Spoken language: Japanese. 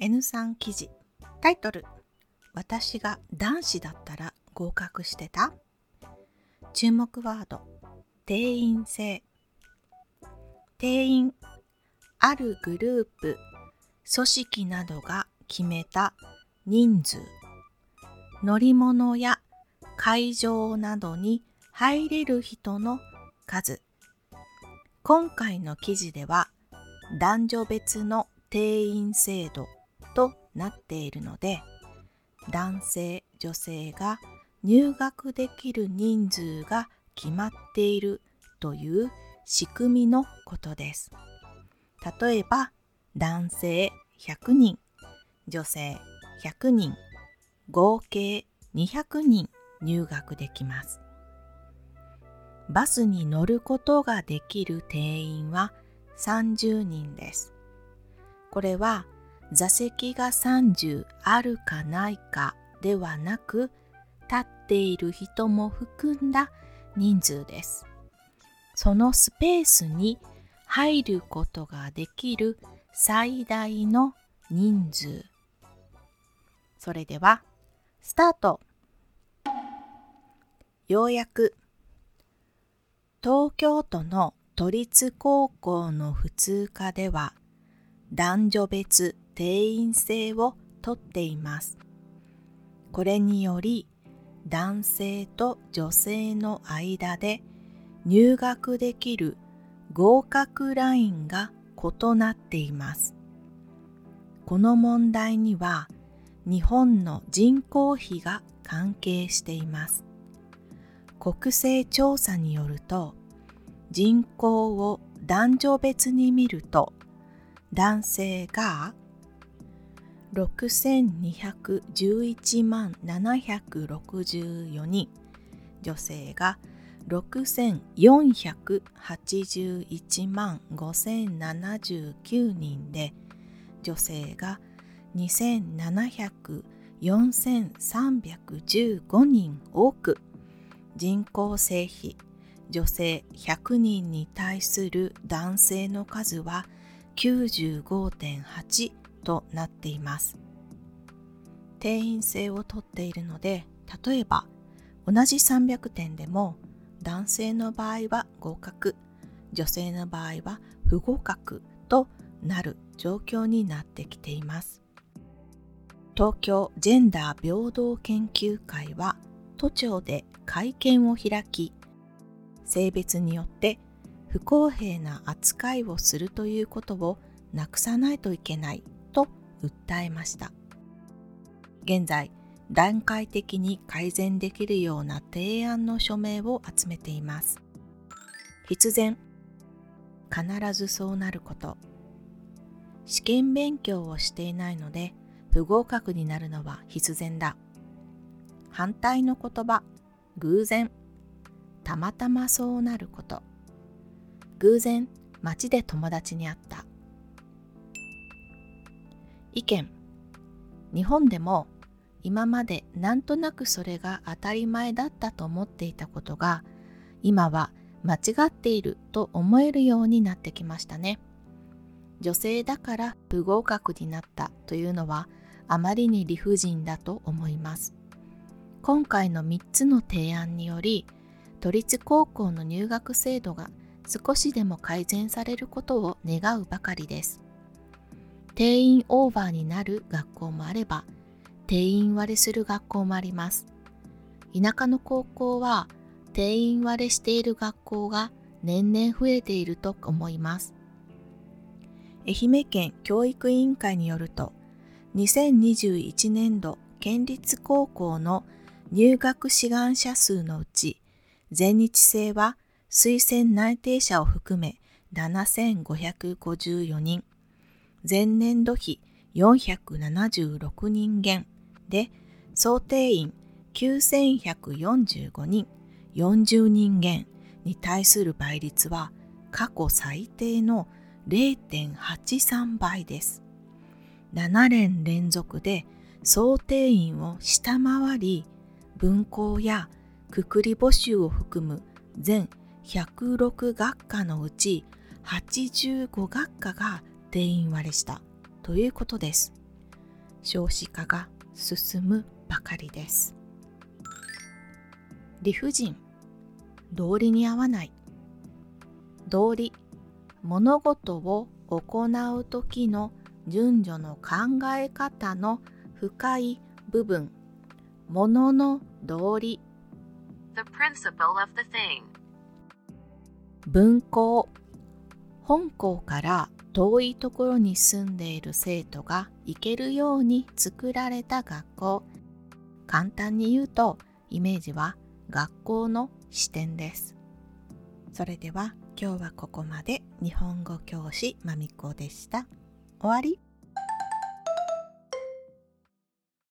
N3 記事。タイトル。私が男子だったら合格してた？注目ワード。定員制。定員あるグループ。組織などが決めた人数。乗り物や会場などに入れる人の数。今回の記事では男女別の定員制度。なっているので男性女性が入学できる人数が決まっているという仕組みのことです。例えば男性100人女性100人合計200人入学できます。バスに乗ることができる定員は30人です。これは座席が30あるかないかではなく立っている人も含んだ人数です。そのスペースに入ることができる最大の人数。それでは、スタートようやく東京都の都立高校の普通科では男女別定員制をとっています。これにより男性と女性の間で入学できる合格ラインが異なっています。この問題には日本の人口比が関係しています。国勢調査によると人口を男女別に見ると男性が6211万764人。女性が6481万5079人で女性が2700 4315人多く人口性比女性100人に対する男性の数は95.8となっています。定員制をとっているので例えば同じ300点でも男性の場合は合格女性の場合は不合格となる状況になってきています東京ジェンダー平等研究会は都庁で会見を開き性別によって不公平な扱いをするということをなくさないといけない訴えました。現在段階的に改善できるような提案の署名を集めています。必然必ずそうなること。試験勉強をしていないので不合格になるのは必然だ。反対の言葉偶然。たまたまそうなること。偶然街で友達に会った。意見。日本でも今までなんとなくそれが当たり前だったと思っていたことが今は間違っていると思えるようになってきましたね。女性だから不合格になったというのはあまりに理不尽だと思います。今回の3つの提案により都立高校の入学制度が少しでも改善されることを願うばかりです。定員オーバーになる学校もあれば定員割れする学校もあります。田舎の高校は定員割れしている学校が年々増えていると思います。愛媛県教育委員会によると2021年度県立高校の入学志願者数のうち全日制は推薦内定者を含め7554人。前年度比476人減で想定員9145人40人減に対する倍率は過去最低の0.83倍です。7年連続で想定員を下回り分校やくくり募集を含む全106学科のうち85学科が定員割れした。ということです。少子化が進むばかりです。理不尽。道理に合わない。道理物事を行う時の順序の考え方の深い部分。ものの道理。The principle of the thing. 文校本校から遠いところに住んでいる生徒が行けるように作られた学校。簡単に言うとイメージは学校の視点です。それでは今日はここまで。日本語教師まみこでした。終わり。